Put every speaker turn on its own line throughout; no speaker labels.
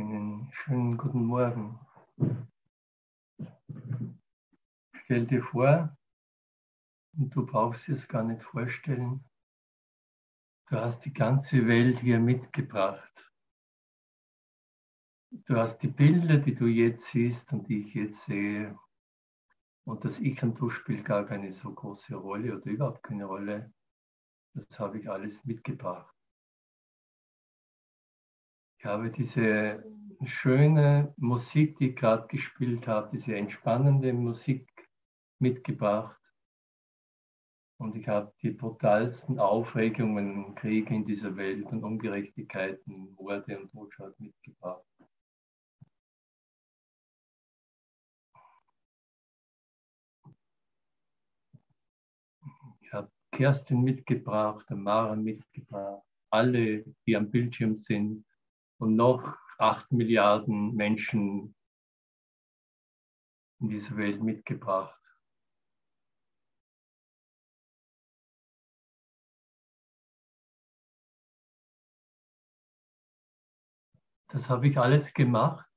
Einen schönen guten Morgen. Stell dir vor, und du brauchst es gar nicht vorstellen, du hast die ganze Welt hier mitgebracht. Du hast die Bilder, die du jetzt siehst und die ich jetzt sehe. Und das Ich und Du spielt gar keine so große Rolle oder überhaupt keine Rolle. Das habe ich alles mitgebracht. Ich habe diese schöne Musik, die ich gerade gespielt habe, diese entspannende Musik mitgebracht. Und ich habe die brutalsten Aufregungen, Kriege in dieser Welt und Ungerechtigkeiten, Morde und Totschlag mitgebracht. Ich habe Kerstin mitgebracht, Mara mitgebracht, alle, die am Bildschirm sind und noch acht Milliarden Menschen in dieser Welt mitgebracht. Das habe ich alles gemacht.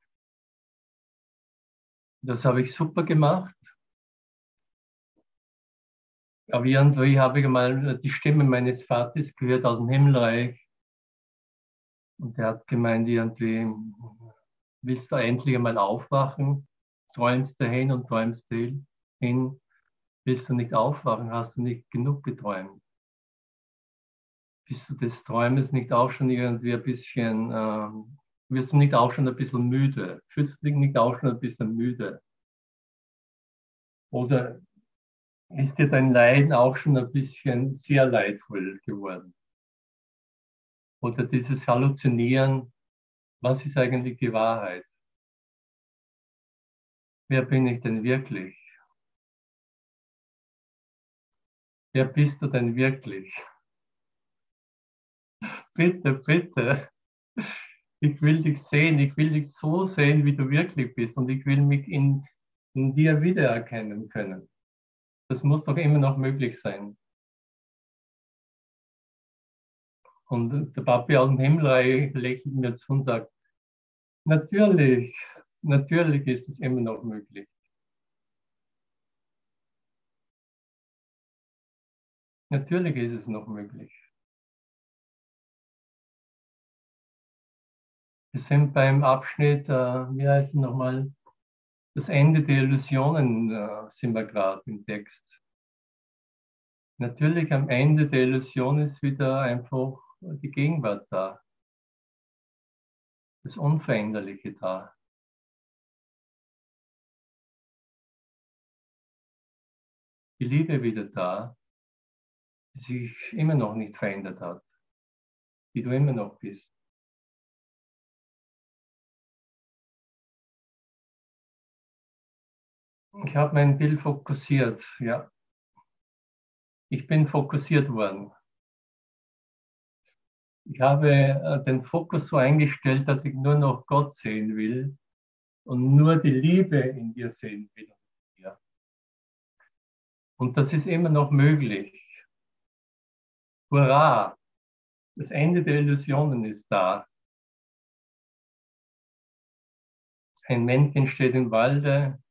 Das habe ich super gemacht. Aber irgendwie habe ich mal die Stimme meines Vaters gehört aus dem Himmelreich. Und der hat gemeint, irgendwie, willst du endlich einmal aufwachen? Träumst du hin und träumst du hin? Willst du nicht aufwachen? Hast du nicht genug geträumt? Bist du des Träumes nicht auch schon irgendwie ein bisschen, äh, wirst du nicht auch schon ein bisschen müde? Fühlst du dich nicht auch schon ein bisschen müde? Oder ist dir dein Leiden auch schon ein bisschen sehr leidvoll geworden? Oder dieses Halluzinieren, was ist eigentlich die Wahrheit? Wer bin ich denn wirklich? Wer bist du denn wirklich? Bitte, bitte. Ich will dich sehen, ich will dich so sehen, wie du wirklich bist und ich will mich in, in dir wiedererkennen können. Das muss doch immer noch möglich sein. Und der Papi aus dem Himmel lächelt mir zu und sagt, natürlich, natürlich ist es immer noch möglich. Natürlich ist es noch möglich. Wir sind beim Abschnitt, äh, wie heißt es nochmal, das Ende der Illusionen äh, sind wir gerade im Text. Natürlich am Ende der Illusion ist wieder einfach die Gegenwart da. Das Unveränderliche da. Die Liebe wieder da, die sich immer noch nicht verändert hat, die du immer noch bist. Ich habe mein Bild fokussiert, ja. Ich bin fokussiert worden. Ich habe äh, den Fokus so eingestellt, dass ich nur noch Gott sehen will und nur die Liebe in dir sehen will. Und das ist immer noch möglich. Hurra! Das Ende der Illusionen ist da. Ein Männchen steht im Walde.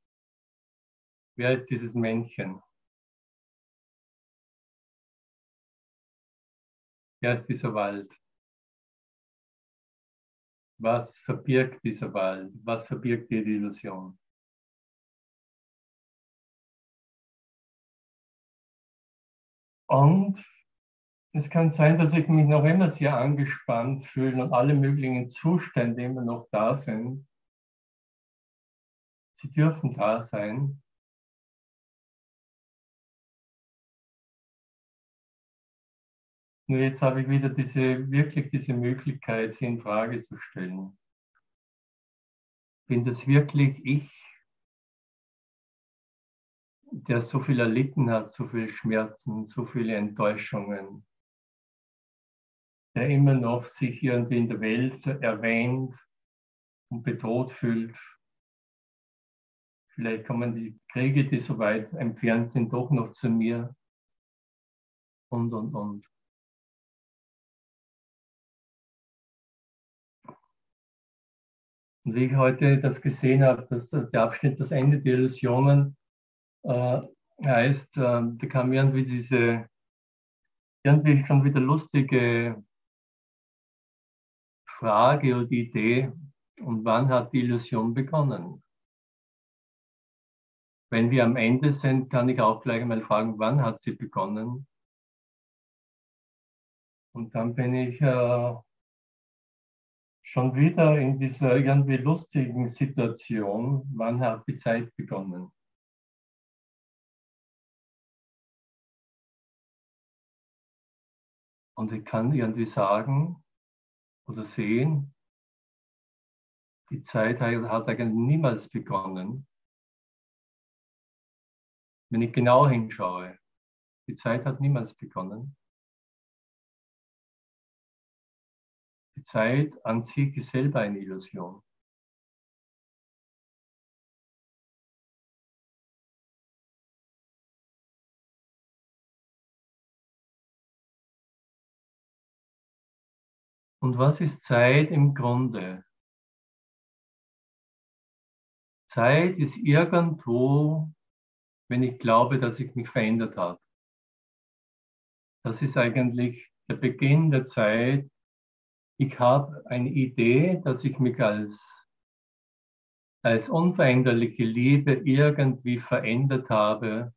Wer ist dieses Männchen? Wer ist dieser Wald? Was verbirgt dieser Wald? Was verbirgt die Illusion? Und es kann sein, dass ich mich noch immer sehr angespannt fühle und alle möglichen Zustände immer noch da sind. Sie dürfen da sein. Nur jetzt habe ich wieder diese, wirklich diese Möglichkeit, sie in Frage zu stellen. Bin das wirklich ich, der so viel erlitten hat, so viele Schmerzen, so viele Enttäuschungen, der immer noch sich irgendwie in der Welt erwähnt und bedroht fühlt. Vielleicht kommen die Kriege, die so weit entfernt sind, doch noch zu mir und, und, und. Und wie ich heute das gesehen habe, dass der Abschnitt das Ende der Illusionen äh, heißt, äh, da kam irgendwie diese, irgendwie schon wieder lustige Frage oder Idee, und wann hat die Illusion begonnen? Wenn wir am Ende sind, kann ich auch gleich mal fragen, wann hat sie begonnen? Und dann bin ich äh, schon wieder in dieser irgendwie lustigen Situation, wann hat die Zeit begonnen? Und ich kann irgendwie sagen oder sehen, die Zeit hat eigentlich niemals begonnen. Wenn ich genau hinschaue, die Zeit hat niemals begonnen. Die Zeit an sich ist selber eine Illusion. Und was ist Zeit im Grunde? Zeit ist irgendwo wenn ich glaube, dass ich mich verändert habe. Das ist eigentlich der Beginn der Zeit. Ich habe eine Idee, dass ich mich als, als unveränderliche Liebe irgendwie verändert habe.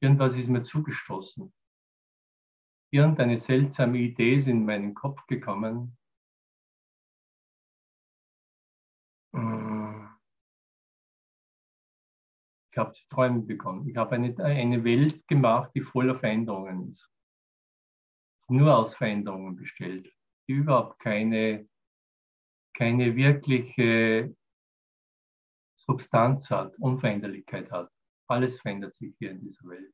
Irgendwas ist mir zugestoßen. Irgendeine seltsame Idee ist in meinen Kopf gekommen. Ich habe zu träumen begonnen. Ich habe eine, eine Welt gemacht, die voller Veränderungen ist. Nur aus Veränderungen bestellt. Die überhaupt keine, keine wirkliche Substanz hat, Unveränderlichkeit hat. Alles verändert sich hier in dieser Welt.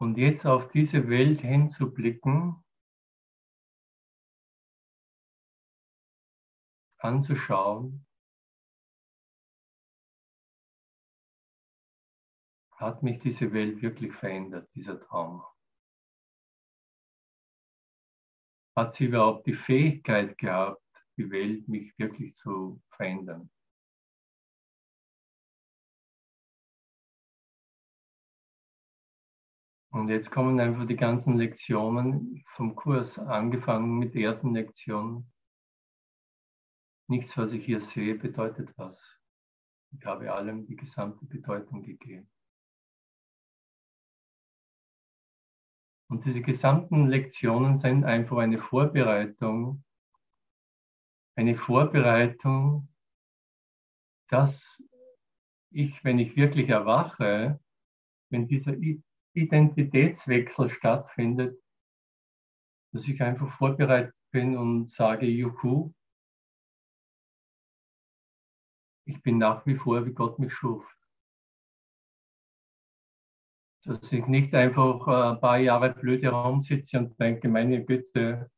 Und jetzt auf diese Welt hinzublicken, anzuschauen, hat mich diese Welt wirklich verändert, dieser Traum? Hat sie überhaupt die Fähigkeit gehabt, die Welt mich wirklich zu verändern? Und jetzt kommen einfach die ganzen Lektionen vom Kurs, angefangen mit der ersten Lektion, Nichts, was ich hier sehe, bedeutet was. Ich habe allem die gesamte Bedeutung gegeben. Und diese gesamten Lektionen sind einfach eine Vorbereitung, eine Vorbereitung, dass ich, wenn ich wirklich erwache, wenn dieser Identitätswechsel stattfindet, dass ich einfach vorbereitet bin und sage, Juhu, ich bin nach wie vor, wie Gott mich schuf. Dass ich nicht einfach ein paar Jahre blöd herumsitze und denke, meine Güte,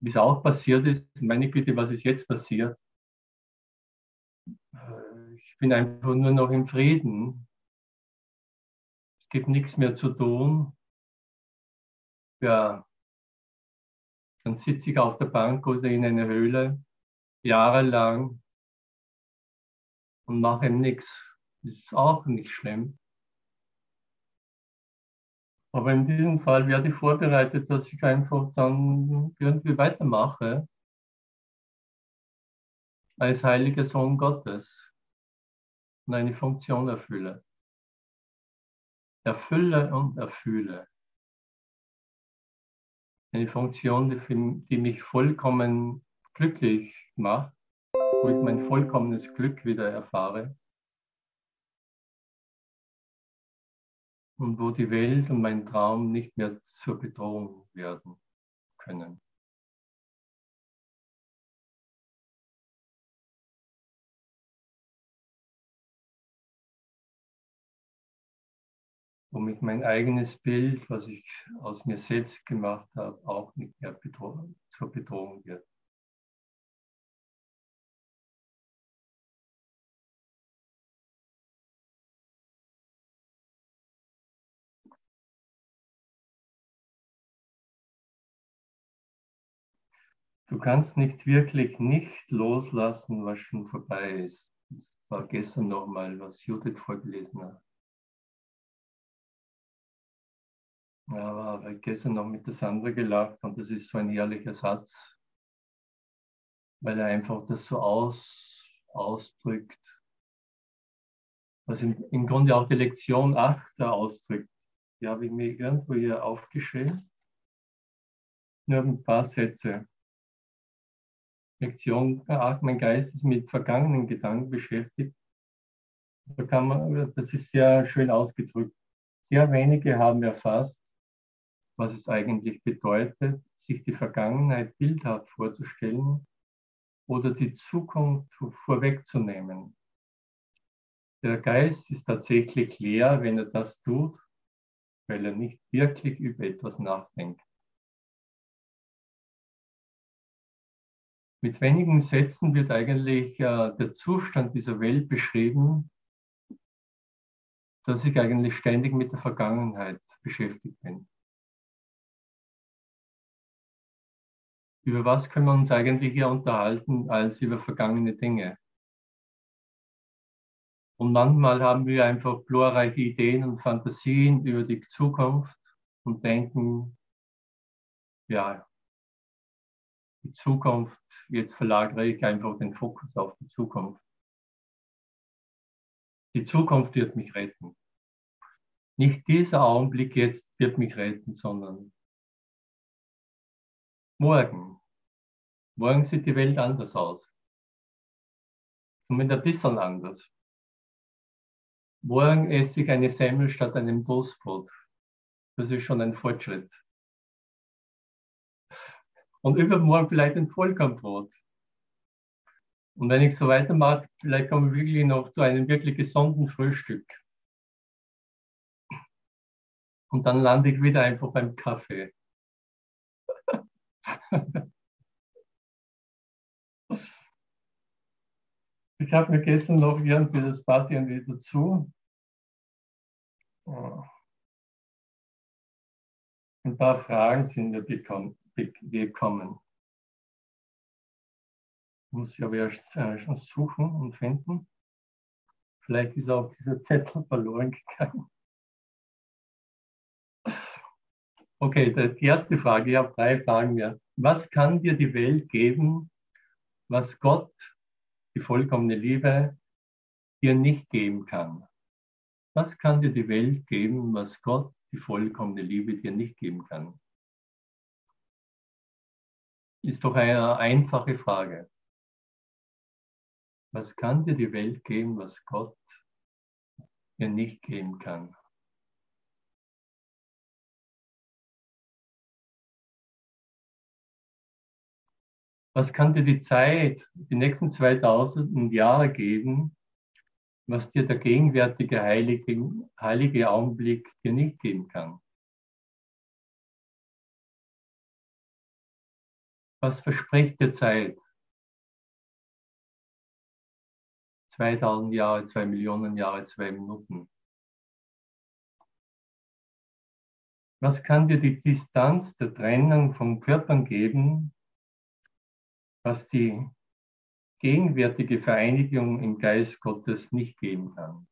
wie es auch passiert ist, meine Güte, was ist jetzt passiert? Äh, ich bin einfach nur noch im Frieden. Es gibt nichts mehr zu tun. Ja, dann sitze ich auf der Bank oder in einer Höhle jahrelang und mache nichts. Ist auch nicht schlimm. Aber in diesem Fall werde ich vorbereitet, dass ich einfach dann irgendwie weitermache als heiliger Sohn Gottes und eine Funktion erfülle. Erfülle und erfühle. Eine Funktion, die, die mich vollkommen glücklich macht wo ich mein vollkommenes Glück wieder erfahre und wo die Welt und mein Traum nicht mehr zur Bedrohung werden können. wo mich mein eigenes Bild, was ich aus mir selbst gemacht habe, auch nicht mehr bedroh zur Bedrohung wird. Du kannst nicht wirklich nicht loslassen, was schon vorbei ist. Das war gestern nochmal, was Judith vorgelesen hat. Aber gestern noch mit der Sandra gelacht und das ist so ein herrlicher Satz, weil er einfach das so aus, ausdrückt, was im, im Grunde auch die Lektion 8 da ausdrückt. Die habe ich mir irgendwo hier aufgeschrieben. Nur ein paar Sätze. Lektion 8, mein Geist ist mit vergangenen Gedanken beschäftigt. Da kann man, das ist sehr schön ausgedrückt. Sehr wenige haben erfasst, was es eigentlich bedeutet, sich die Vergangenheit bildhaft vorzustellen oder die Zukunft vorwegzunehmen. Der Geist ist tatsächlich leer, wenn er das tut, weil er nicht wirklich über etwas nachdenkt. Mit wenigen Sätzen wird eigentlich äh, der Zustand dieser Welt beschrieben, dass ich eigentlich ständig mit der Vergangenheit beschäftigt bin. Über was können wir uns eigentlich hier unterhalten als über vergangene Dinge? Und manchmal haben wir einfach glorreiche Ideen und Fantasien über die Zukunft und denken, ja, die Zukunft, jetzt verlagere ich einfach den Fokus auf die Zukunft. Die Zukunft wird mich retten. Nicht dieser Augenblick jetzt wird mich retten, sondern morgen. Morgen sieht die Welt anders aus. Zumindest ein bisschen anders. Morgen esse ich eine Semmel statt einem Toastbrot. Das ist schon ein Fortschritt. Und übermorgen vielleicht ein Vollkornbrot. Und wenn ich so weitermache, vielleicht komme ich wirklich noch zu einem wirklich gesunden Frühstück. Und dann lande ich wieder einfach beim Kaffee. Ich habe mir gestern noch irgendwie, das passt irgendwie dazu, ein paar Fragen sind mir gekommen. Muss ich aber erst äh, schon suchen und finden. Vielleicht ist auch dieser Zettel verloren gegangen. Okay, die erste Frage, ich habe drei Fragen mehr. Was kann dir die Welt geben, was Gott die vollkommene Liebe dir nicht geben kann. Was kann dir die Welt geben, was Gott, die vollkommene Liebe, dir nicht geben kann? Ist doch eine einfache Frage. Was kann dir die Welt geben, was Gott dir nicht geben kann? Was kann dir die Zeit, die nächsten 2000 Jahre geben, was dir der gegenwärtige heilige, heilige Augenblick dir nicht geben kann? Was verspricht dir Zeit? 2000 Jahre, 2 Millionen Jahre, 2 Minuten. Was kann dir die Distanz der Trennung vom Körpern geben, was die gegenwärtige Vereinigung im Geist Gottes nicht geben kann.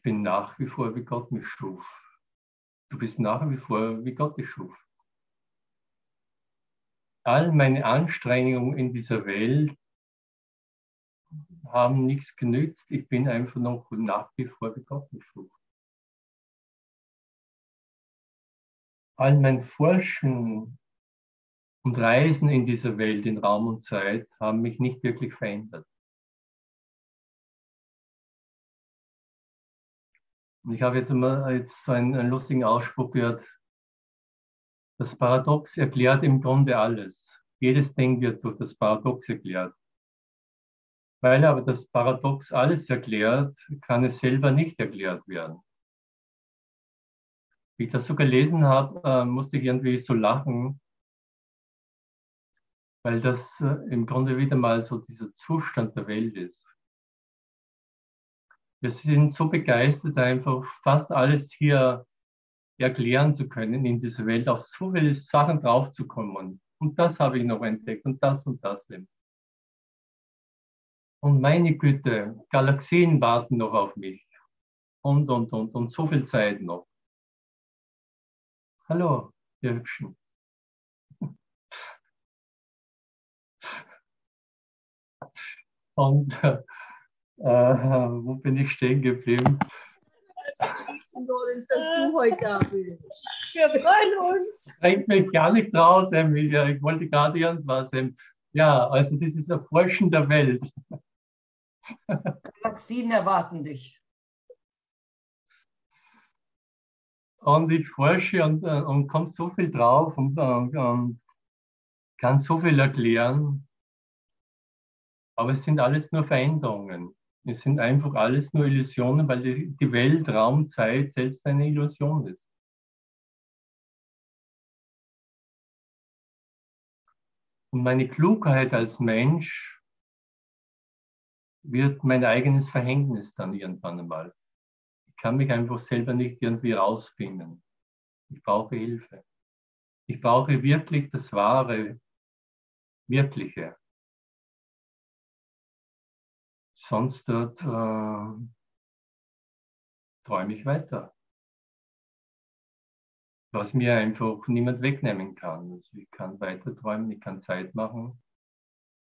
Ich bin nach wie vor, wie Gott mich schuf. Du bist nach wie vor, wie Gott dich schuf. All meine Anstrengungen in dieser Welt haben nichts genützt. Ich bin einfach noch nach wie vor wie Gott mich schuf. All mein Forschen und Reisen in dieser Welt, in Raum und Zeit, haben mich nicht wirklich verändert. Und ich habe jetzt immer jetzt so einen, einen lustigen Ausspruch gehört. Das Paradox erklärt im Grunde alles. Jedes Ding wird durch das Paradox erklärt. Weil aber das Paradox alles erklärt, kann es selber nicht erklärt werden. Wie ich das so gelesen habe, äh, musste ich irgendwie so lachen, weil das äh, im Grunde wieder mal so dieser Zustand der Welt ist. Wir sind so begeistert, einfach fast alles hier erklären zu können in dieser Welt, auf so viele Sachen draufzukommen. Und das habe ich noch entdeckt und das und das eben. Und meine Güte, Galaxien warten noch auf mich. Und, und, und, und so viel Zeit noch. Hallo, ihr Hübschen. Und äh, wo bin ich stehen geblieben?
Wir freuen uns.
Bringt mich gar nicht raus, Emilia. Ich wollte gerade irgendwas. Ja, also das ist Erforschen der Welt.
Galaxien erwarten dich.
Und ich forsche und, äh, und komme so viel drauf und, und, und kann so viel erklären. Aber es sind alles nur Veränderungen. Es sind einfach alles nur Illusionen, weil die, Welt, Raum, Zeit selbst eine Illusion ist. Und meine Klugheit als Mensch wird mein eigenes Verhängnis dann irgendwann einmal. Ich kann mich einfach selber nicht irgendwie rausfinden. Ich brauche Hilfe. Ich brauche wirklich das wahre, wirkliche. Sonst dort, äh, träume ich weiter. Was mir einfach niemand wegnehmen kann. Also ich kann weiter träumen, ich kann Zeit machen.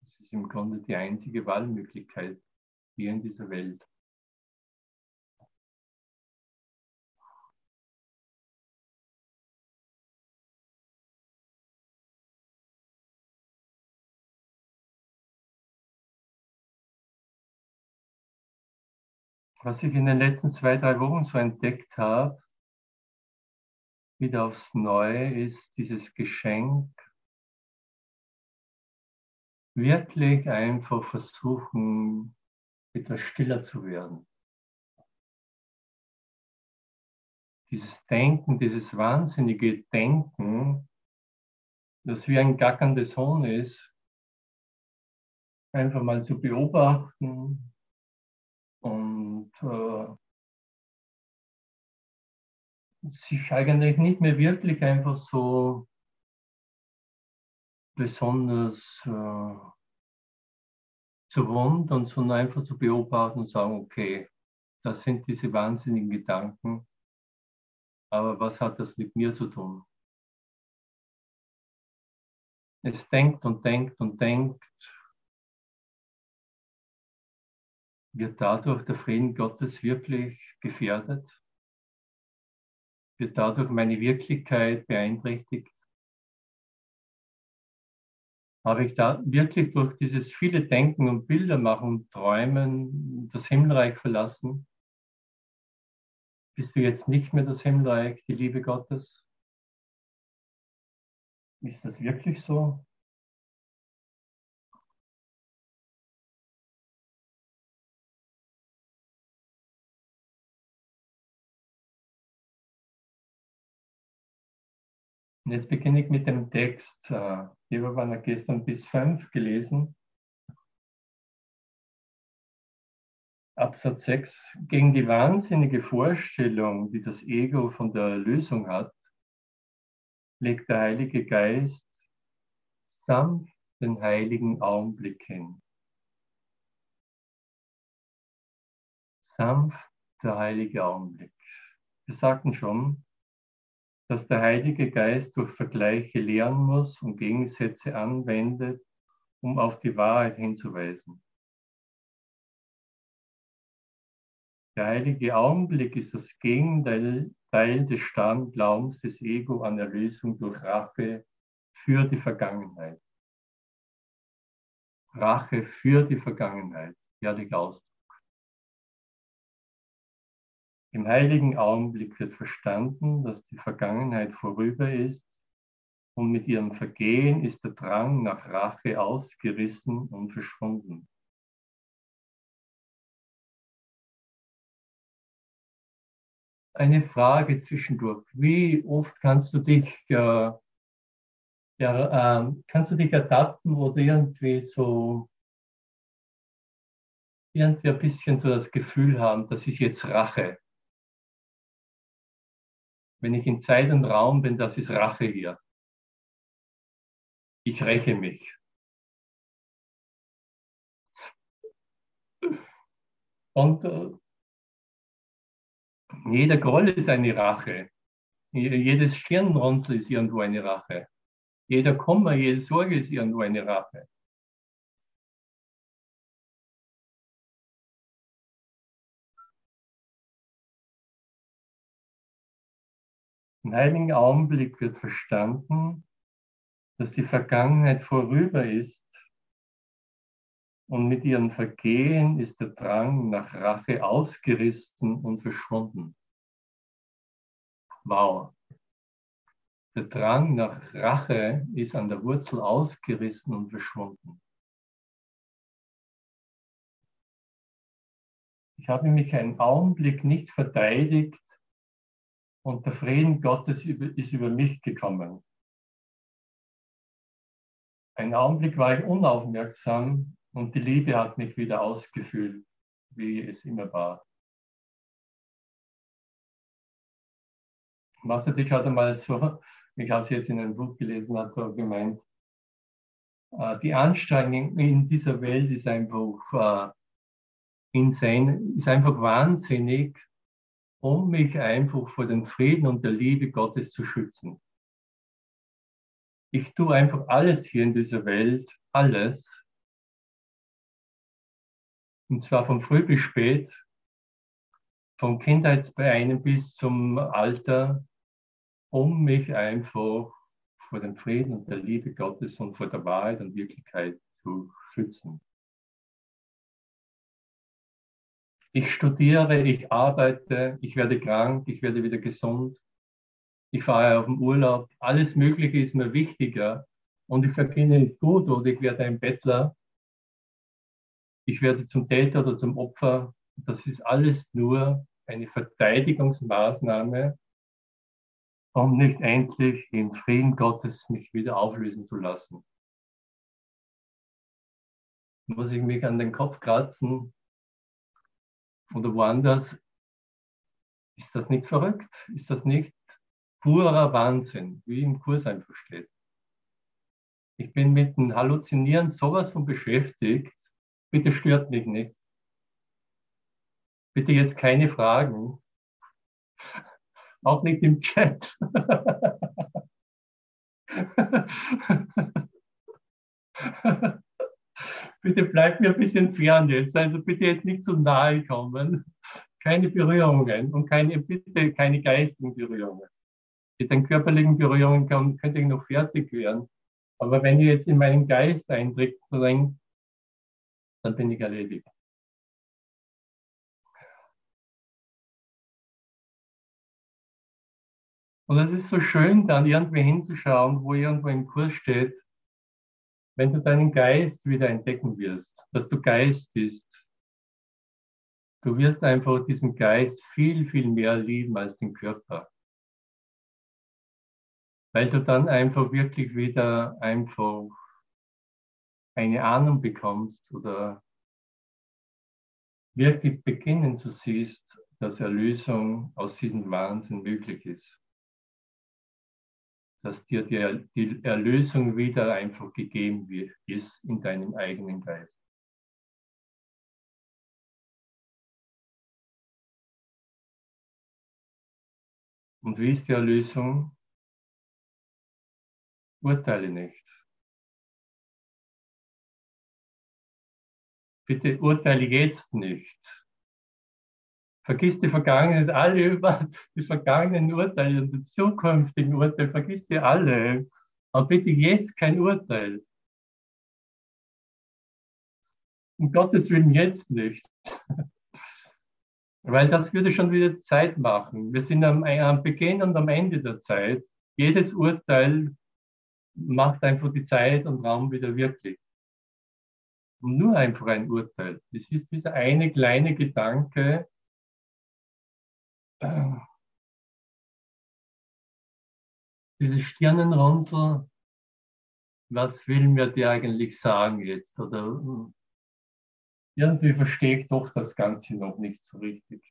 Das ist im Grunde die einzige Wahlmöglichkeit hier in dieser Welt. Was ich in den letzten zwei, drei Wochen so entdeckt habe, wieder aufs Neue, ist dieses Geschenk, wirklich einfach versuchen, etwas stiller zu werden. Dieses Denken, dieses wahnsinnige Denken, das wie ein gackerndes Hohn ist, einfach mal zu beobachten, und äh, sich eigentlich nicht mehr wirklich einfach so besonders äh, zu wundern, sondern einfach zu beobachten und sagen, okay, das sind diese wahnsinnigen Gedanken, aber was hat das mit mir zu tun? Es denkt und denkt und denkt Wird dadurch der Frieden Gottes wirklich gefährdet? Wird dadurch meine Wirklichkeit beeinträchtigt? Habe ich da wirklich durch dieses viele Denken und Bilder machen Träumen das Himmelreich verlassen? Bist du jetzt nicht mehr das Himmelreich, die Liebe Gottes? Ist das wirklich so? Und jetzt beginne ich mit dem Text. Äh, wir waren gestern bis fünf gelesen. Absatz 6. Gegen die wahnsinnige Vorstellung, die das Ego von der Erlösung hat, legt der Heilige Geist sanft den heiligen Augenblick hin. Sanft der heilige Augenblick. Wir sagten schon, dass der Heilige Geist durch Vergleiche lernen muss und Gegensätze anwendet, um auf die Wahrheit hinzuweisen. Der heilige Augenblick ist das Gegenteil des starren Glaubens des Ego an Erlösung durch Rache für die Vergangenheit. Rache für die Vergangenheit, herrlicher Ausdruck. Im heiligen Augenblick wird verstanden, dass die Vergangenheit vorüber ist und mit ihrem Vergehen ist der Drang nach Rache ausgerissen und verschwunden. Eine Frage zwischendurch. Wie oft kannst du dich, äh, ja, äh, kannst du dich ertappen oder irgendwie so irgendwie ein bisschen so das Gefühl haben, das ist jetzt Rache. Wenn ich in Zeit und Raum bin, das ist Rache hier. Ich räche mich. Und äh, jeder Groll ist eine Rache. Jedes Stirnrunzel ist irgendwo eine Rache. Jeder Kummer, jede Sorge ist irgendwo eine Rache. Im heiligen Augenblick wird verstanden, dass die Vergangenheit vorüber ist und mit ihrem Vergehen ist der Drang nach Rache ausgerissen und verschwunden. Wow. Der Drang nach Rache ist an der Wurzel ausgerissen und verschwunden. Ich habe mich einen Augenblick nicht verteidigt und der Frieden Gottes ist über mich gekommen. Ein Augenblick war ich unaufmerksam und die Liebe hat mich wieder ausgefüllt, wie es immer war. Wasserdick hat einmal so, ich habe es jetzt in einem Buch gelesen, hat er gemeint, äh, die Anstrengung in dieser Welt ist einfach äh, insane, ist einfach wahnsinnig, um mich einfach vor dem Frieden und der Liebe Gottes zu schützen. Ich tue einfach alles hier in dieser Welt, alles, und zwar von früh bis spät, von Kindheitsbeinen bis zum Alter, um mich einfach vor dem Frieden und der Liebe Gottes und vor der Wahrheit und Wirklichkeit zu schützen. Ich studiere, ich arbeite, ich werde krank, ich werde wieder gesund, ich fahre auf den Urlaub, alles Mögliche ist mir wichtiger und ich verkenne gut oder ich werde ein Bettler, ich werde zum Täter oder zum Opfer. Das ist alles nur eine Verteidigungsmaßnahme, um nicht endlich im Frieden Gottes mich wieder auflösen zu lassen. Muss ich mich an den Kopf kratzen oder woanders? Ist das nicht verrückt? Ist das nicht purer Wahnsinn, wie im Kurs einfach steht? Ich bin mit dem Halluzinieren sowas von beschäftigt. Bitte stört mich nicht. Bitte jetzt keine Fragen. Auch nicht im Chat. bitte bleibt mir ein bisschen fern jetzt. Also bitte jetzt nicht zu nahe kommen. Keine Berührungen und keine, bitte keine geistigen Berührungen. Mit den körperlichen Berührungen kann, könnte ich noch fertig werden. Aber wenn ihr jetzt in meinen Geist eindringt, dann bin ich erledigt. Und es ist so schön, dann irgendwie hinzuschauen, wo irgendwo im Kurs steht, wenn du deinen Geist wieder entdecken wirst, dass du Geist bist. Du wirst einfach diesen Geist viel, viel mehr lieben als den Körper. Weil du dann einfach wirklich wieder einfach eine Ahnung bekommst oder wirklich beginnen zu siehst, dass Erlösung aus diesem Wahnsinn möglich ist dass dir die, Erlösung wieder einfach gegeben wird, ist in deinem eigenen Geist. Und wie ist die Erlösung? Urteile nicht. Bitte urteile jetzt nicht. Vergiss die Vergangenheit, alle über die vergangenen Urteile und die zukünftigen Urteile, vergiss sie alle. Aber bitte jetzt kein Urteil. Um Gottes Willen jetzt nicht. Weil das würde schon wieder Zeit machen. Wir sind am, am Beginn und am Ende der Zeit. Jedes Urteil macht einfach die Zeit und Raum wieder wirklich. Und nur einfach ein Urteil. Es ist dieser eine kleine Gedanke, diese Stirnenrunzel, was will mir die eigentlich sagen jetzt? Oder irgendwie verstehe ich doch das Ganze noch nicht so richtig.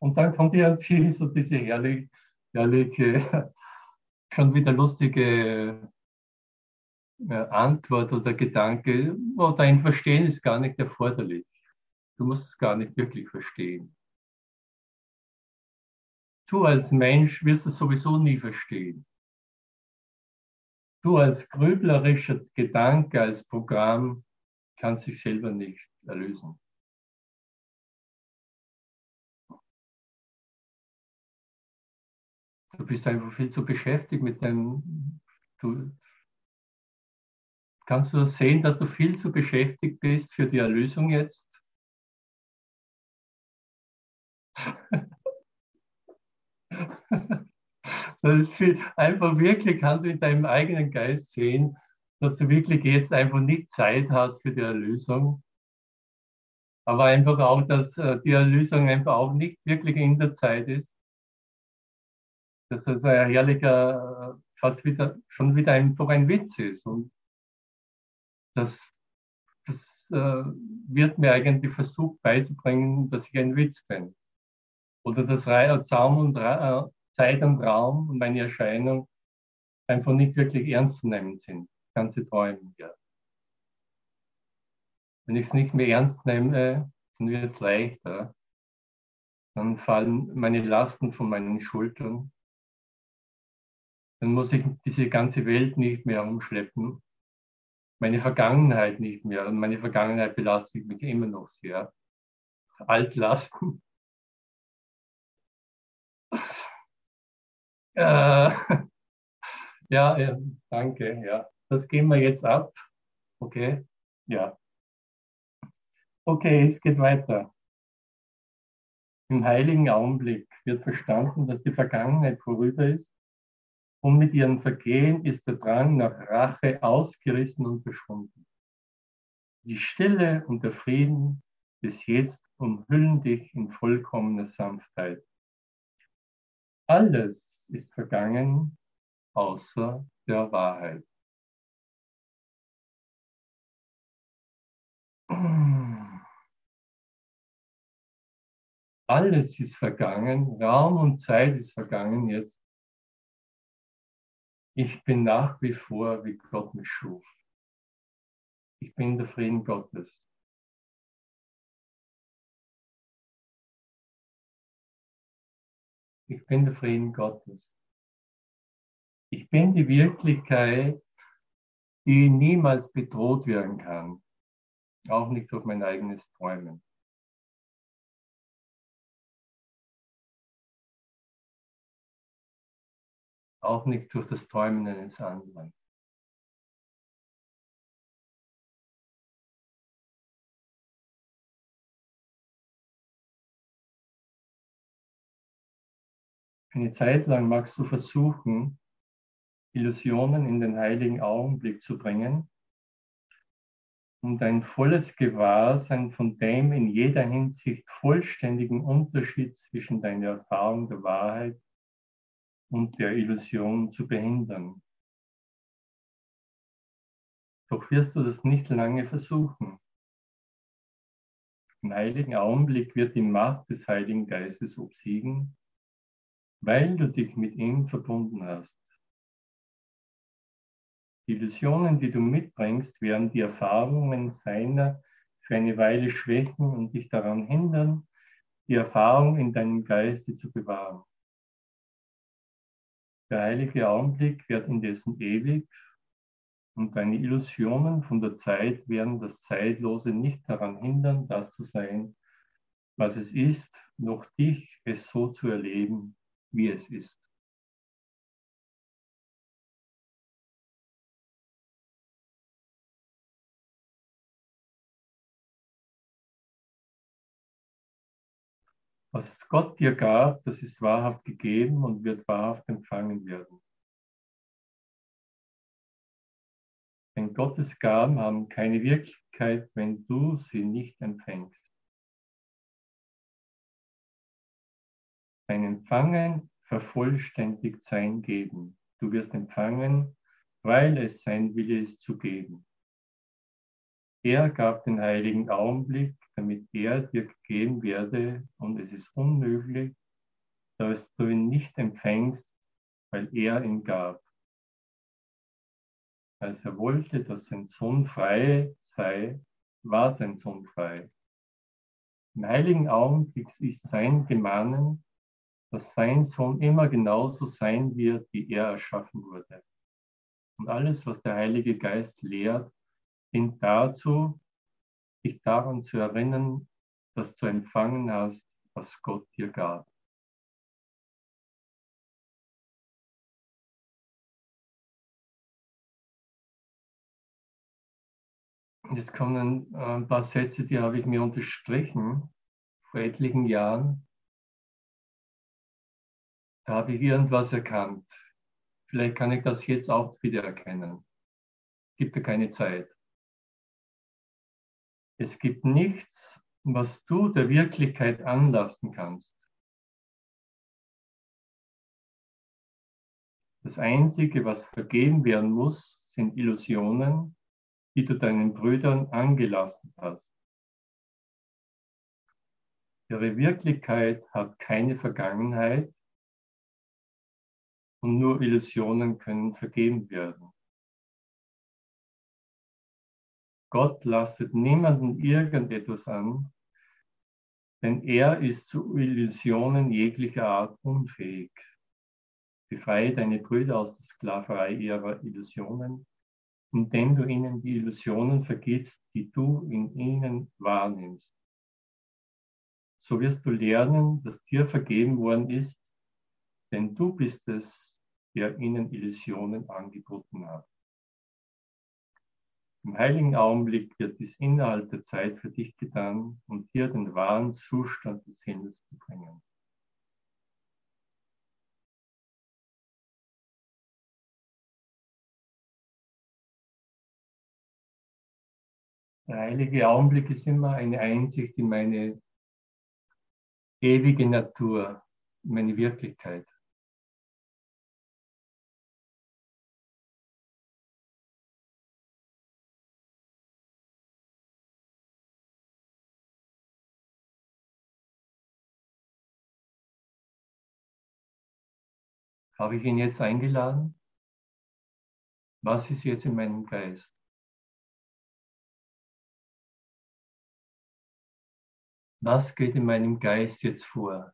Und dann kommt irgendwie so diese herrliche, herrliche schon wieder lustige äh, Antwort oder Gedanke, oh, dein Verstehen ist gar nicht erforderlich. Du musst es gar nicht wirklich verstehen. Du als Mensch wirst es sowieso nie verstehen. Du als grüblerischer Gedanke, als Programm kannst dich selber nicht erlösen. Du bist einfach viel zu beschäftigt mit dem, du, kannst du das sehen, dass du viel zu beschäftigt bist für die Erlösung jetzt? einfach wirklich kannst du in deinem eigenen Geist sehen, dass du wirklich jetzt einfach nicht Zeit hast für die Erlösung. Aber einfach auch, dass äh, die Erlösung einfach auch nicht wirklich in der Zeit ist. Dass das ein herrlicher, äh, fast wieder, schon wieder einfach ein Witz ist. Und das, das äh, wird mir eigentlich versucht beizubringen, dass ich ein Witz bin. Oder dass Zaum und Ra äh, Zeit und Raum und meine Erscheinung einfach nicht wirklich ernst zu nehmen sind. Das ganze Träumen, ja. Wenn ich es nicht mehr ernst nehme, dann wird es leichter. Dann fallen meine Lasten von meinen Schultern. Dann muss ich diese ganze Welt nicht mehr umschleppen. Meine Vergangenheit nicht mehr. Und meine Vergangenheit belastet mich immer noch sehr. Altlasten. Äh, ja, äh, danke. Ja, das gehen wir jetzt ab. Okay, ja. Okay, es geht weiter. Im heiligen Augenblick wird verstanden, dass die Vergangenheit vorüber ist und mit ihrem Vergehen ist der Drang nach Rache ausgerissen und verschwunden. Die Stille und der Frieden des Jetzt umhüllen dich in vollkommener Sanftheit. Alles ist vergangen außer der Wahrheit. Alles ist vergangen, Raum und Zeit ist vergangen jetzt. Ich bin nach wie vor, wie Gott mich schuf. Ich bin der Frieden Gottes. Ich bin der Frieden Gottes. Ich bin die Wirklichkeit, die niemals bedroht werden kann. Auch nicht durch mein eigenes Träumen. Auch nicht durch das Träumen eines anderen. Eine Zeit lang magst du versuchen, Illusionen in den heiligen Augenblick zu bringen, um dein volles Gewahrsein von dem in jeder Hinsicht vollständigen Unterschied zwischen deiner Erfahrung der Wahrheit und der Illusion zu behindern. Doch wirst du das nicht lange versuchen. Im heiligen Augenblick wird die Macht des Heiligen Geistes obsiegen weil du dich mit ihm verbunden hast. Die Illusionen, die du mitbringst, werden die Erfahrungen seiner für eine Weile schwächen und dich daran hindern, die Erfahrung in deinem Geiste zu bewahren. Der heilige Augenblick wird indessen ewig und deine Illusionen von der Zeit werden das Zeitlose nicht daran hindern, das zu sein, was es ist, noch dich es so zu erleben, wie es ist. Was Gott dir gab, das ist wahrhaft gegeben und wird wahrhaft empfangen werden. Denn Gottes Gaben haben keine Wirklichkeit, wenn du sie nicht empfängst. Dein Empfangen vervollständigt sein Geben. Du wirst empfangen, weil es sein Wille ist zu geben. Er gab den heiligen Augenblick, damit er dir gegeben werde, und es ist unmöglich, dass du ihn nicht empfängst, weil er ihn gab. Als er wollte, dass sein Sohn frei sei, war sein Sohn frei. Im heiligen Augenblick ist sein Gemahnen, dass sein Sohn immer genauso sein wird, wie er erschaffen wurde. Und alles, was der Heilige Geist lehrt, dient dazu, dich daran zu erinnern, dass du empfangen hast, was Gott dir gab. Jetzt kommen ein paar Sätze, die habe ich mir unterstrichen vor etlichen Jahren. Da habe ich irgendwas erkannt. Vielleicht kann ich das jetzt auch wieder erkennen. Gibt ja keine Zeit. Es gibt nichts, was du der Wirklichkeit anlasten kannst. Das Einzige, was vergeben werden muss, sind Illusionen, die du deinen Brüdern angelastet hast. Ihre Wirklichkeit hat keine Vergangenheit und nur Illusionen können vergeben werden. Gott lastet niemanden irgendetwas an, denn er ist zu Illusionen jeglicher Art unfähig. Befreie deine Brüder aus der Sklaverei ihrer Illusionen indem du ihnen die Illusionen vergibst, die du in ihnen wahrnimmst. So wirst du lernen, dass dir vergeben worden ist, denn du bist es, der ihnen Illusionen angeboten hat. Im heiligen Augenblick wird dies innerhalb der Zeit für dich getan, um dir den wahren Zustand des Himmels zu bringen. Der heilige Augenblick ist immer eine Einsicht in meine ewige Natur, in meine Wirklichkeit. Habe ich ihn jetzt eingeladen? Was ist jetzt in meinem Geist? was geht in meinem Geist jetzt vor?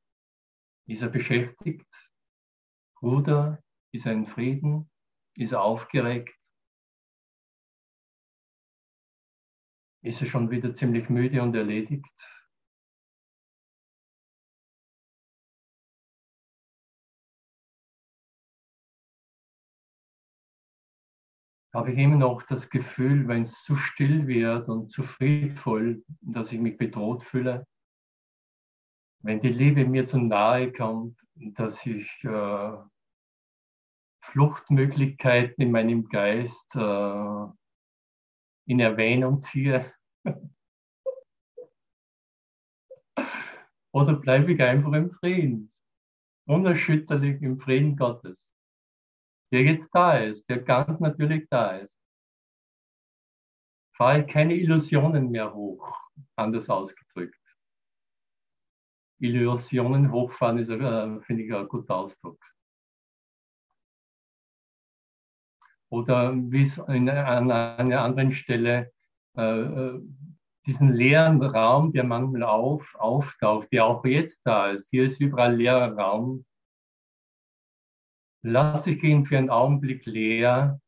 Ist er beschäftigt? Bruder, ist er in Frieden? Ist er aufgeregt? Ist er schon wieder ziemlich müde und erledigt? Habe ich immer noch das Gefühl, wenn es zu still wird und zu friedvoll, dass ich mich bedroht fühle, wenn die Liebe mir zu nahe kommt, dass ich äh, Fluchtmöglichkeiten in meinem Geist äh, in Erwähnung ziehe? Oder bleibe ich einfach im Frieden, unerschütterlich im Frieden Gottes, der jetzt da ist, der ganz natürlich da ist? Fahre ich keine Illusionen mehr hoch, anders ausgedrückt. Illusionen hochfahren ist, äh, finde ich, ein guter Ausdruck. Oder wie es an einer anderen Stelle äh, äh, diesen leeren Raum, der manchmal auf, auftaucht, der auch jetzt da ist. Hier ist überall leerer Raum. Lasse ich ihn für einen Augenblick leer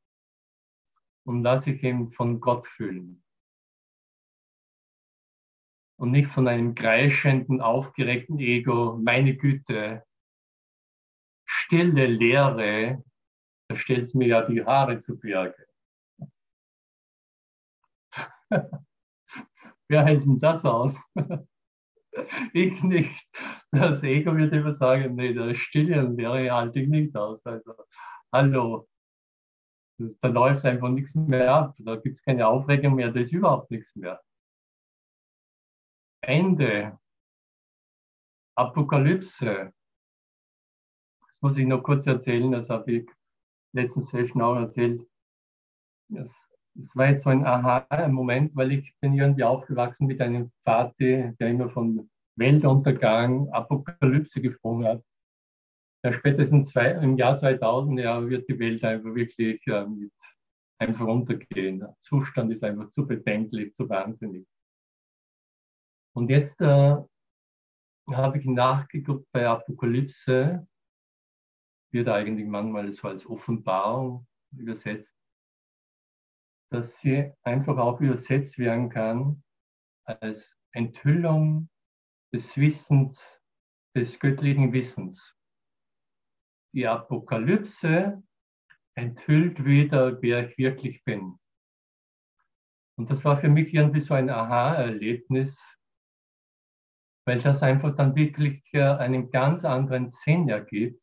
und lasse ich ihn von Gott füllen und nicht von einem kreischenden, aufgeregten Ego, meine Güte, stille Leere, da stellt es mir ja die Haare zu Berge. Wer hält denn das aus? ich nicht. Das Ego wird immer sagen, nee, das Stille und Leere halte ich nicht aus. Also, hallo, da läuft einfach nichts mehr ab, da gibt es keine Aufregung mehr, da ist überhaupt nichts mehr. Ende, Apokalypse. Das muss ich noch kurz erzählen, das habe ich letzten Session auch erzählt. Das es war jetzt so ein Aha-Moment, weil ich bin irgendwie aufgewachsen mit einem Vater, der immer von Weltuntergang, Apokalypse gesprochen hat. Ja, spätestens zwei, im Jahr 2000 ja, wird die Welt einfach wirklich äh, mit einfach untergehen. Der Zustand ist einfach zu bedenklich, zu wahnsinnig. Und jetzt äh, habe ich nachgeguckt bei Apokalypse, wird eigentlich manchmal so als Offenbarung übersetzt dass sie einfach auch übersetzt werden kann als Enthüllung des Wissens, des göttlichen Wissens. Die Apokalypse enthüllt wieder, wer ich wirklich bin. Und das war für mich irgendwie so ein Aha-Erlebnis, weil das einfach dann wirklich äh, einen ganz anderen Sinn ergibt,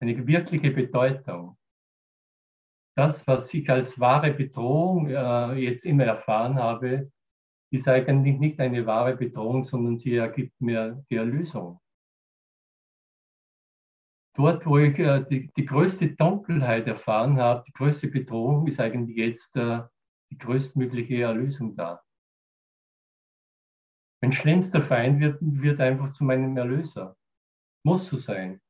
eine wirkliche Bedeutung das, was ich als wahre Bedrohung äh, jetzt immer erfahren habe, ist eigentlich nicht eine wahre Bedrohung, sondern sie ergibt mir die Erlösung. Dort, wo ich äh, die, die, größte Dunkelheit erfahren habe, die größte Bedrohung, ist eigentlich jetzt äh, die größtmögliche Erlösung da. Mein schlimmster Feind wird, wird einfach zu meinem Erlöser. Muss so sein.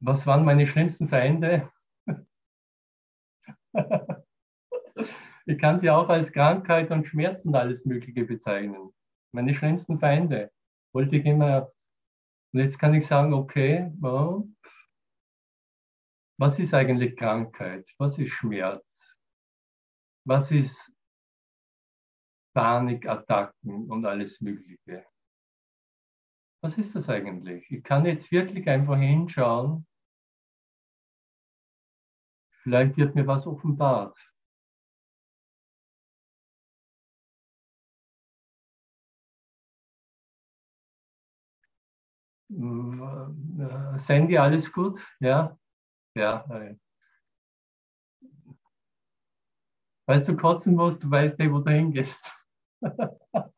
Was waren meine schlimmsten Feinde? ich kann sie auch als Krankheit und Schmerz und alles Mögliche bezeichnen. Meine schlimmsten Feinde wollte ich immer. Und jetzt kann ich sagen, okay, was ist eigentlich Krankheit? Was ist Schmerz? Was ist Panikattacken und alles Mögliche? Was ist das eigentlich? Ich kann jetzt wirklich einfach hinschauen. Vielleicht wird mir was offenbart. Äh, Sandy, alles gut? Ja? Ja. Falls du kotzen musst, du weißt eh, wo du hingehst.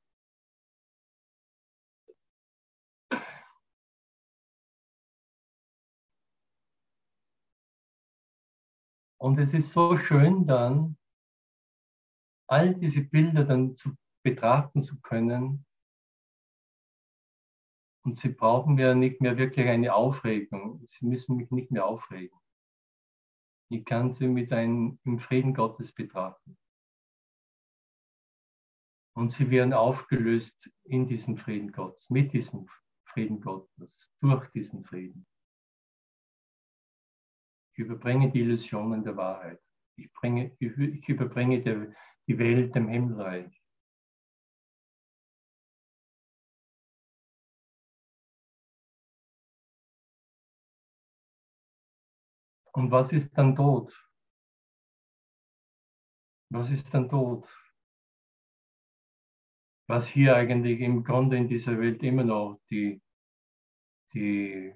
Und es ist so schön dann, all diese Bilder dann zu betrachten zu können. Und sie brauchen mir nicht mehr wirklich eine Aufregung. Sie müssen mich nicht mehr aufregen. Ich kann sie mit einem im Frieden Gottes betrachten. Und sie werden aufgelöst in diesen Frieden Gottes, mit diesem Frieden Gottes, durch diesen Frieden. Ich überbringe die Illusionen der Wahrheit. Ich, bringe, ich überbringe der, die Welt dem Himmelreich. Und was ist dann Tod? Was ist dann Tod? Was hier eigentlich im Grunde in dieser Welt immer noch die, die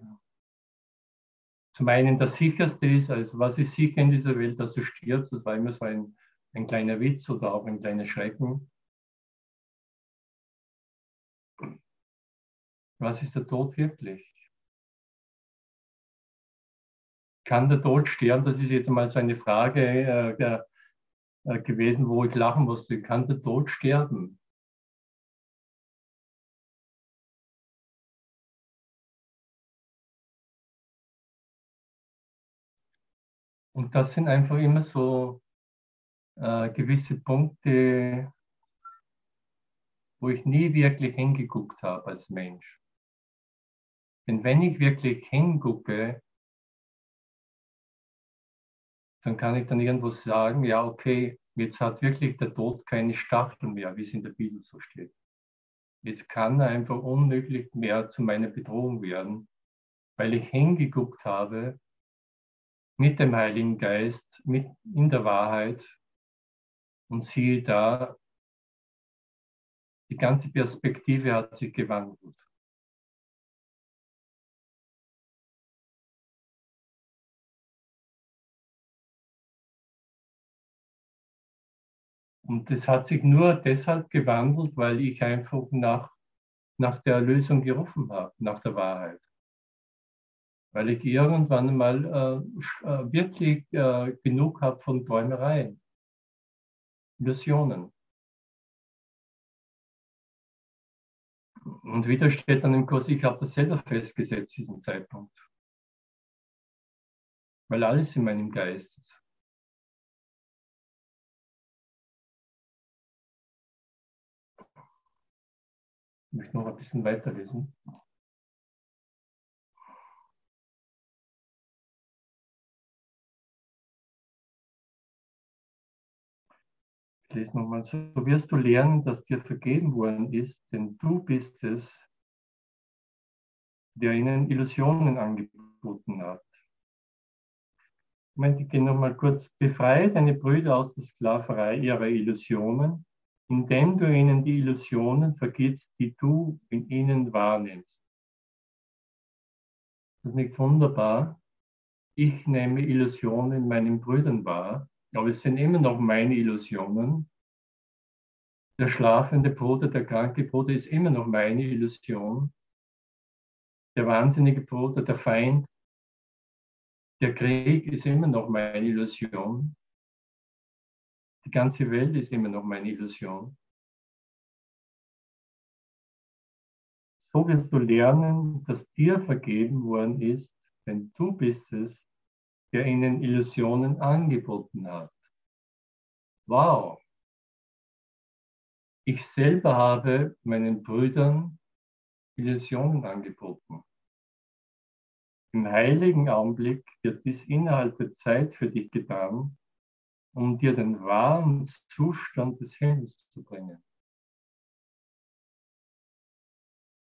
zum einen das sicherste ist, also was ist sicher in dieser Welt, dass du stirbst, das war immer so ein, ein kleiner Witz oder auch ein kleiner Schrecken. Was ist der Tod wirklich? Kann der Tod sterben? Das ist jetzt mal so eine Frage äh, äh, gewesen, wo ich lachen musste. Kann der Tod sterben? Und das sind einfach immer so äh, gewisse Punkte, wo ich nie wirklich hingeguckt habe als Mensch. Denn wenn ich wirklich hingucke, dann kann ich dann irgendwo sagen, ja, okay, jetzt hat wirklich der Tod keine Stachel mehr, wie es in der Bibel so steht. Jetzt kann er einfach unmöglich mehr zu meiner Bedrohung werden, weil ich hingeguckt habe mit dem Heiligen Geist, mit in der Wahrheit. Und siehe da, die ganze Perspektive hat sich gewandelt. Und das hat sich nur deshalb gewandelt, weil ich einfach nach, nach der Erlösung gerufen habe, nach der Wahrheit. Weil ich irgendwann mal äh, äh, wirklich äh, genug habe von Träumereien, Illusionen. Und wieder steht dann im Kurs, ich habe das selber festgesetzt, diesen Zeitpunkt. Weil alles in meinem Geist ist. Ich möchte noch ein bisschen weiterlesen. Lese nochmal, so wirst du lernen, dass dir vergeben worden ist, denn du bist es, der ihnen Illusionen angeboten hat. Moment, ich gehe nochmal kurz. Befreie deine Brüder aus der Sklaverei ihrer Illusionen, indem du ihnen die Illusionen vergibst, die du in ihnen wahrnimmst. Das ist nicht wunderbar. Ich nehme Illusionen in meinen Brüdern wahr aber es sind immer noch meine Illusionen. Der schlafende Bruder, der kranke Bruder ist immer noch meine Illusion. Der wahnsinnige Bruder, der Feind, der Krieg ist immer noch meine Illusion. Die ganze Welt ist immer noch meine Illusion. So wirst du lernen, dass dir vergeben worden ist, denn du bist es, der ihnen Illusionen angeboten hat. Wow! Ich selber habe meinen Brüdern Illusionen angeboten. Im heiligen Augenblick wird dies innerhalb der Zeit für dich getan, um dir den wahren Zustand des Himmels zu bringen.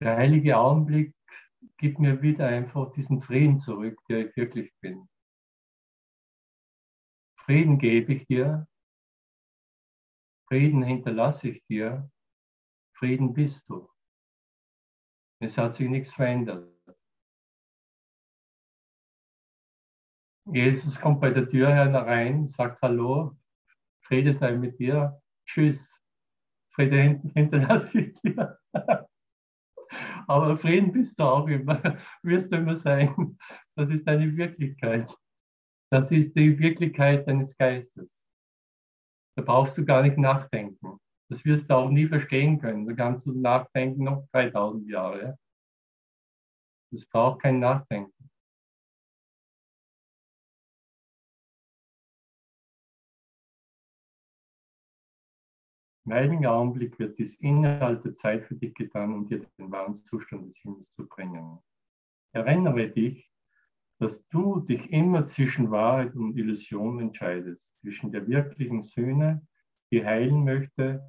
Der heilige Augenblick gibt mir wieder einfach diesen Frieden zurück, der ich wirklich bin. Frieden gebe ich dir, Frieden hinterlasse ich dir, Frieden bist du. Es hat sich nichts verändert. Jesus kommt bei der Tür herein, sagt Hallo, Friede sei mit dir, Tschüss, Friede hinterlasse ich dir. Aber Frieden bist du auch immer, wirst du immer sein. Das ist deine Wirklichkeit. Das ist die Wirklichkeit deines Geistes. Da brauchst du gar nicht nachdenken. Das wirst du auch nie verstehen können. Da kannst du nachdenken noch 3000 Jahre. Das braucht kein Nachdenken. Im heiligen Augenblick wird dies innerhalb der Zeit für dich getan, um dir den wahren Zustand des Himmels zu bringen. Erinnere dich, dass du dich immer zwischen Wahrheit und Illusion entscheidest, zwischen der wirklichen Söhne, die heilen möchte,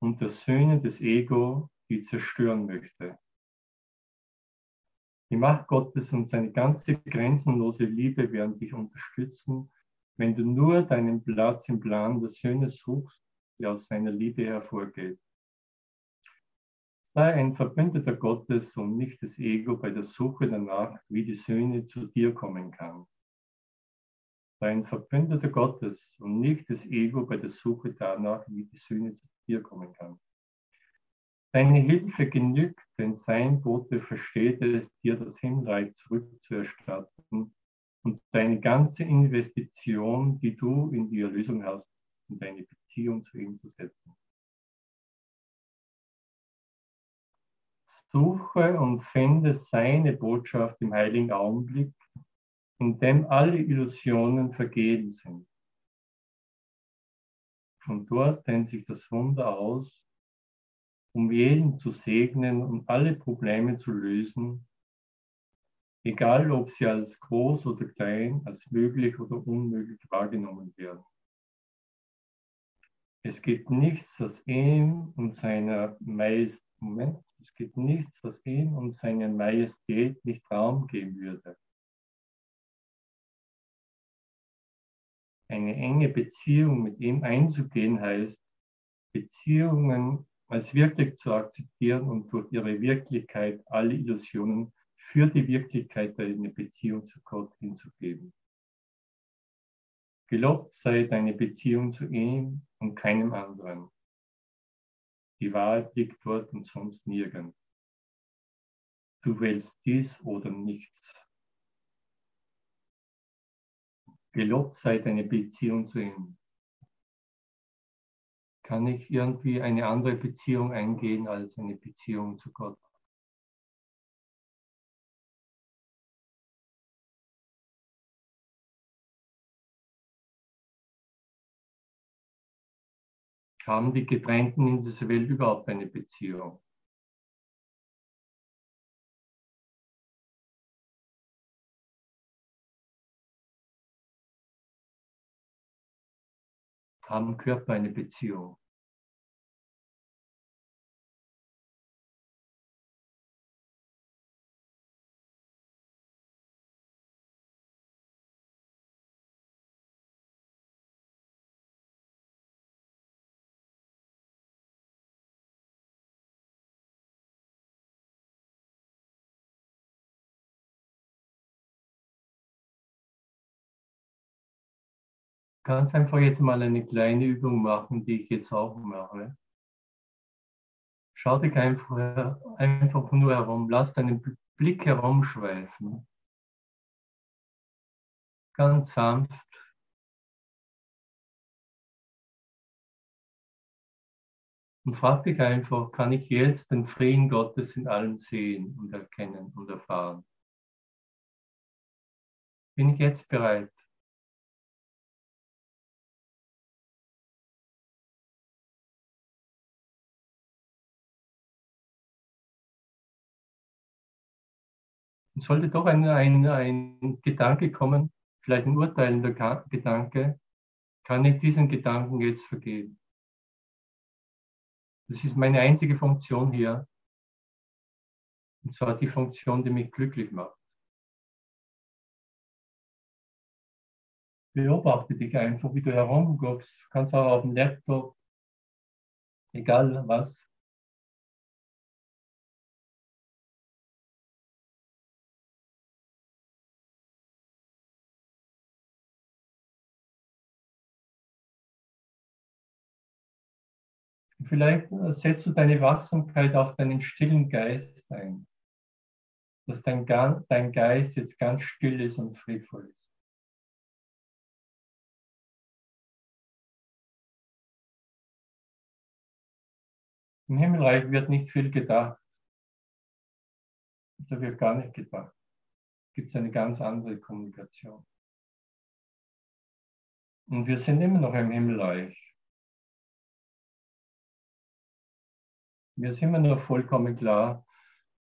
und der Söhne des Ego, die zerstören möchte. Die Macht Gottes und seine ganze grenzenlose Liebe werden dich unterstützen, wenn du nur deinen Platz im Plan der Söhne suchst, der aus seiner Liebe hervorgeht. Sei ein Verbündeter Gottes und nicht das Ego bei der Suche danach, wie die Söhne zu dir kommen kann. Sei ein Verbündeter Gottes und nicht das Ego bei der Suche danach, wie die Söhne zu dir kommen kann. Deine Hilfe genügt, denn sein Bote versteht es, dir das Himmelreich zurückzuerstatten und deine ganze Investition, die du in die Erlösung hast, in deine Beziehung zu ihm zu setzen. Suche und finde seine Botschaft im heiligen Augenblick, in dem alle Illusionen vergeben sind. Von dort dehnt sich das Wunder aus, um jeden zu segnen und alle Probleme zu lösen, egal ob sie als groß oder klein, als möglich oder unmöglich wahrgenommen werden. Es gibt nichts, was ihm und seiner Majestät, Moment, es gibt nichts, was ihm und seiner Majestät nicht Raum geben würde. Eine enge Beziehung mit ihm einzugehen heißt, Beziehungen als wirklich zu akzeptieren und durch ihre Wirklichkeit alle Illusionen für die Wirklichkeit der Beziehung zu Gott hinzugeben. Gelobt sei deine Beziehung zu ihm und keinem anderen. Die Wahrheit liegt dort und sonst nirgend. Du wählst dies oder nichts. Gelobt sei deine Beziehung zu ihm. Kann ich irgendwie eine andere Beziehung eingehen als eine Beziehung zu Gott? Haben die Getrennten in dieser Welt überhaupt eine Beziehung? Haben Körper eine Beziehung? Ganz einfach jetzt mal eine kleine Übung machen, die ich jetzt auch mache. Schau dich einfach, einfach nur herum, lass deinen Blick herumschweifen. Ganz sanft. Und frag dich einfach, kann ich jetzt den Frieden Gottes in allem sehen und erkennen und erfahren? Bin ich jetzt bereit? Sollte doch ein, ein, ein Gedanke kommen, vielleicht ein urteilender Gedanke, kann ich diesen Gedanken jetzt vergeben. Das ist meine einzige Funktion hier. Und zwar die Funktion, die mich glücklich macht. Beobachte dich einfach, wie du herumguckst. Du kannst auch auf dem Laptop, egal was, Vielleicht setzt du deine Wachsamkeit auf deinen stillen Geist ein, dass dein, dein Geist jetzt ganz still ist und friedvoll ist. Im Himmelreich wird nicht viel gedacht. Da wird gar nicht gedacht. Gibt es eine ganz andere Kommunikation. Und wir sind immer noch im Himmelreich. Mir ist immer noch vollkommen klar,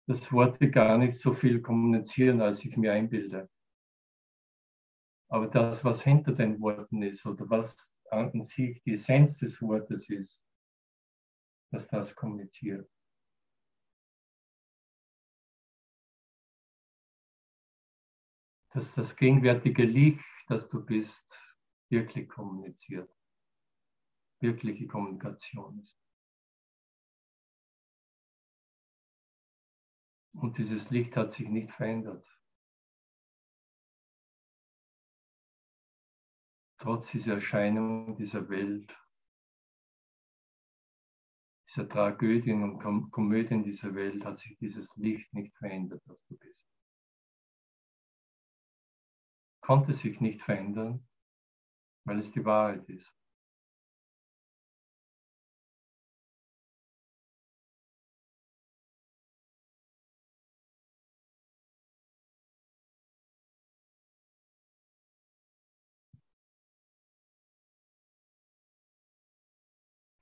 dass Worte gar nicht so viel kommunizieren, als ich mir einbilde. Aber das, was hinter den Worten ist oder was an sich die Essenz des Wortes ist, dass das kommuniziert. Dass das gegenwärtige Licht, das du bist, wirklich kommuniziert. Wirkliche Kommunikation ist. Und dieses Licht hat sich nicht verändert. Trotz dieser Erscheinung dieser Welt, dieser Tragödien und Kom Komödien dieser Welt hat sich dieses Licht nicht verändert, das du bist. Konnte sich nicht verändern, weil es die Wahrheit ist.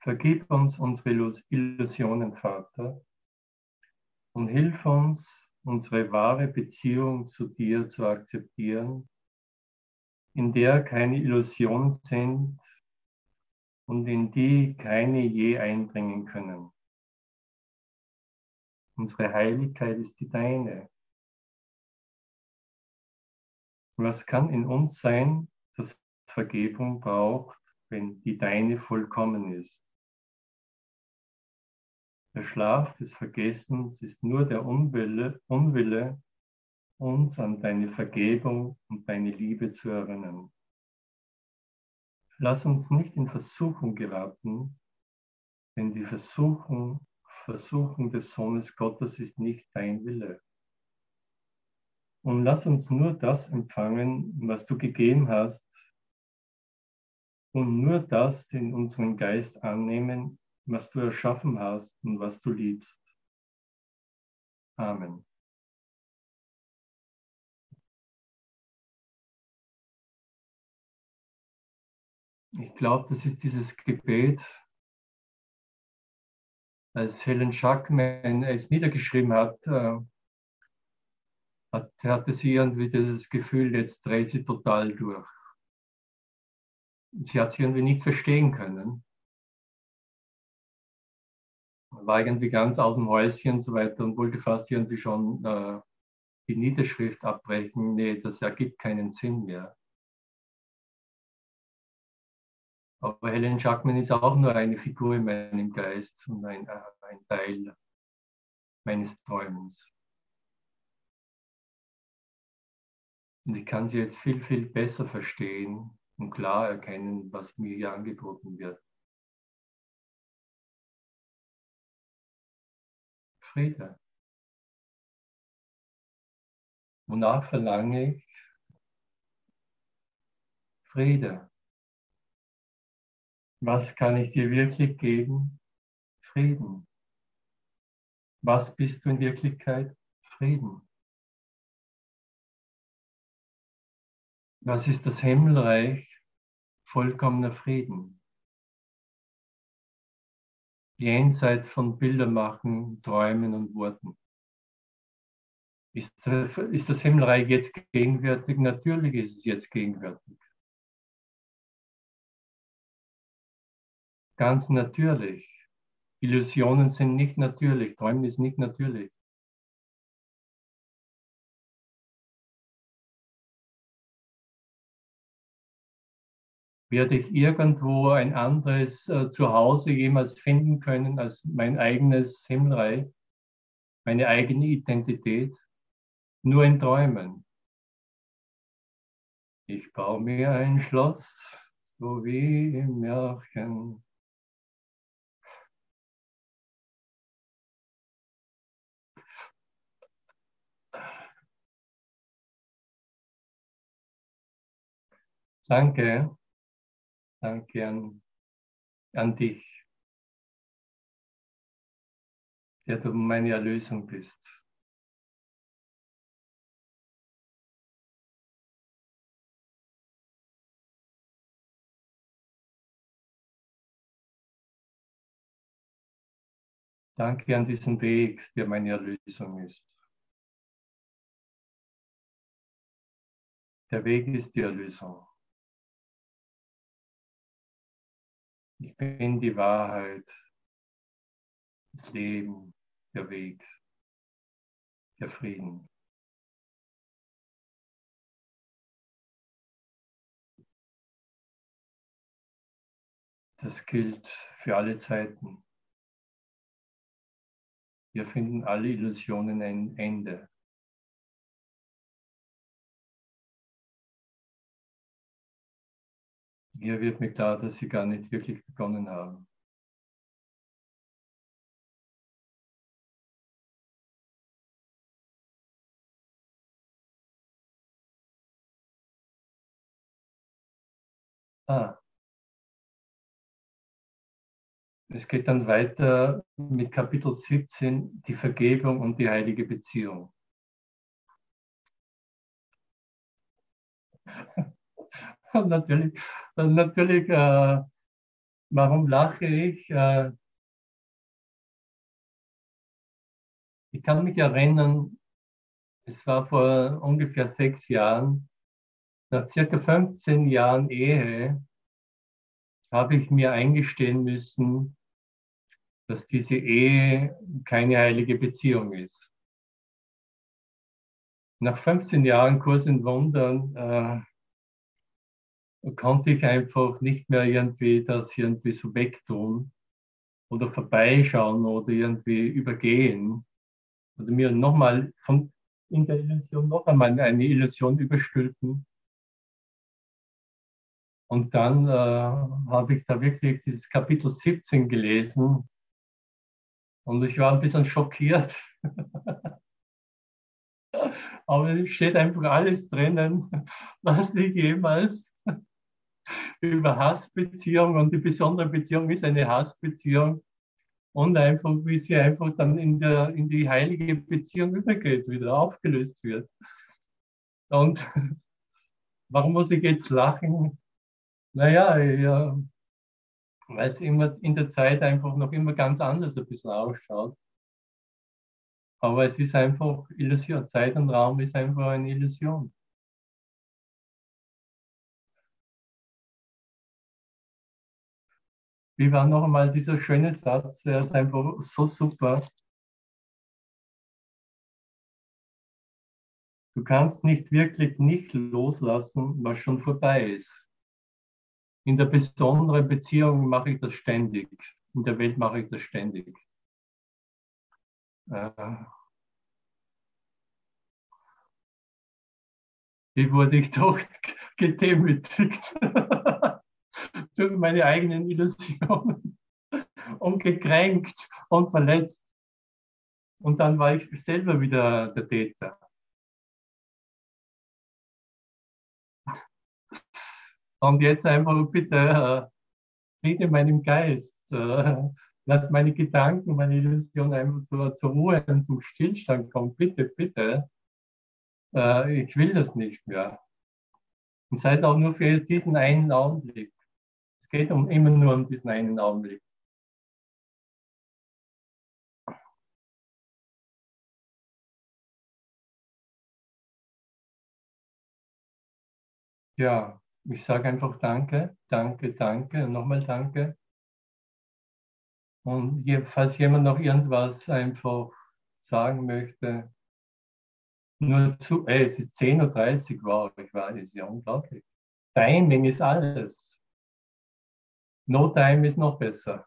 Vergib uns unsere Illusionen, Vater, und hilf uns, unsere wahre Beziehung zu dir zu akzeptieren, in der keine Illusionen sind und in die keine je eindringen können. Unsere Heiligkeit ist die deine. Was kann in uns sein, das Vergebung braucht, wenn die deine vollkommen ist? Der Schlaf des Vergessens ist nur der Unwille, Unwille, uns an deine Vergebung und deine Liebe zu erinnern. Lass uns nicht in Versuchung geraten, denn die Versuchung, Versuchung des Sohnes Gottes ist nicht dein Wille. Und lass uns nur das empfangen, was du gegeben hast, und nur das in unseren Geist annehmen, was du erschaffen hast und was du liebst. Amen. Ich glaube, das ist dieses Gebet, als Helen Schackman es niedergeschrieben hat, äh, hat, hatte sie irgendwie dieses Gefühl, jetzt dreht sie total durch. Sie hat sie irgendwie nicht verstehen können. War irgendwie ganz aus dem Häuschen und so weiter und wollte fast irgendwie schon äh, die Niederschrift abbrechen. Nee, das ergibt keinen Sinn mehr. Aber Helen Schackman ist auch nur eine Figur in meinem Geist und ein, äh, ein Teil meines Träumens. Und ich kann sie jetzt viel, viel besser verstehen und klar erkennen, was mir hier angeboten wird. Friede. Wonach verlange ich? Friede. Was kann ich dir wirklich geben? Frieden. Was bist du in Wirklichkeit? Frieden. Was ist das Himmelreich? Vollkommener Frieden. Jenseits von Bildermachen, Träumen und Worten. Ist, ist das Himmelreich jetzt gegenwärtig? Natürlich ist es jetzt gegenwärtig. Ganz natürlich. Illusionen sind nicht natürlich, Träumen ist nicht natürlich. Werde ich irgendwo ein anderes äh, Zuhause jemals finden können als mein eigenes Himmelreich, meine eigene Identität, nur in Träumen. Ich baue mir ein Schloss, so wie im Märchen. Danke. Danke an, an dich, der du meine Erlösung bist. Danke an diesen Weg, der meine Erlösung ist. Der Weg ist die Erlösung. Ich bin die Wahrheit, das Leben, der Weg, der Frieden. Das gilt für alle Zeiten. Wir finden alle Illusionen ein Ende. Hier wird mir klar, dass sie gar nicht wirklich begonnen haben. Ah. Es geht dann weiter mit Kapitel 17, die Vergebung und die heilige Beziehung. Natürlich, natürlich äh, warum lache ich? Äh, ich kann mich erinnern, es war vor ungefähr sechs Jahren, nach circa 15 Jahren Ehe, habe ich mir eingestehen müssen, dass diese Ehe keine heilige Beziehung ist. Nach 15 Jahren Kurs in Wundern äh, konnte ich einfach nicht mehr irgendwie das irgendwie so wegtun oder vorbeischauen oder irgendwie übergehen oder mir nochmal von in der Illusion noch einmal eine Illusion überstülpen. Und dann äh, habe ich da wirklich dieses Kapitel 17 gelesen und ich war ein bisschen schockiert. Aber es steht einfach alles drinnen, was ich jemals über Hassbeziehung und die besondere Beziehung ist eine Hassbeziehung und einfach, wie sie einfach dann in, der, in die heilige Beziehung übergeht, wieder aufgelöst wird. Und warum muss ich jetzt lachen? Naja, ja, weil es immer in der Zeit einfach noch immer ganz anders ein bisschen ausschaut. Aber es ist einfach Illusion. Zeit und Raum ist einfach eine Illusion. Wie war noch einmal dieser schöne Satz? Der ist einfach so super. Du kannst nicht wirklich nicht loslassen, was schon vorbei ist. In der besonderen Beziehung mache ich das ständig. In der Welt mache ich das ständig. Äh, wie wurde ich doch gedemütigt durch meine eigenen Illusionen und gekränkt und verletzt. Und dann war ich selber wieder der Täter. Und jetzt einfach bitte äh, Friede meinem Geist. Äh, lass meine Gedanken, meine Illusion einfach zur, zur Ruhe und zum Stillstand kommen. Bitte, bitte. Äh, ich will das nicht mehr. Und sei es auch nur für diesen einen Augenblick. Es geht um, immer nur um diesen einen Augenblick. Ja, ich sage einfach Danke, Danke, Danke, nochmal Danke. Und falls jemand noch irgendwas einfach sagen möchte, nur zu, ey, es ist 10.30 Uhr, wow, ich weiß, ist ja unglaublich. Timing ist alles. No time ist noch besser.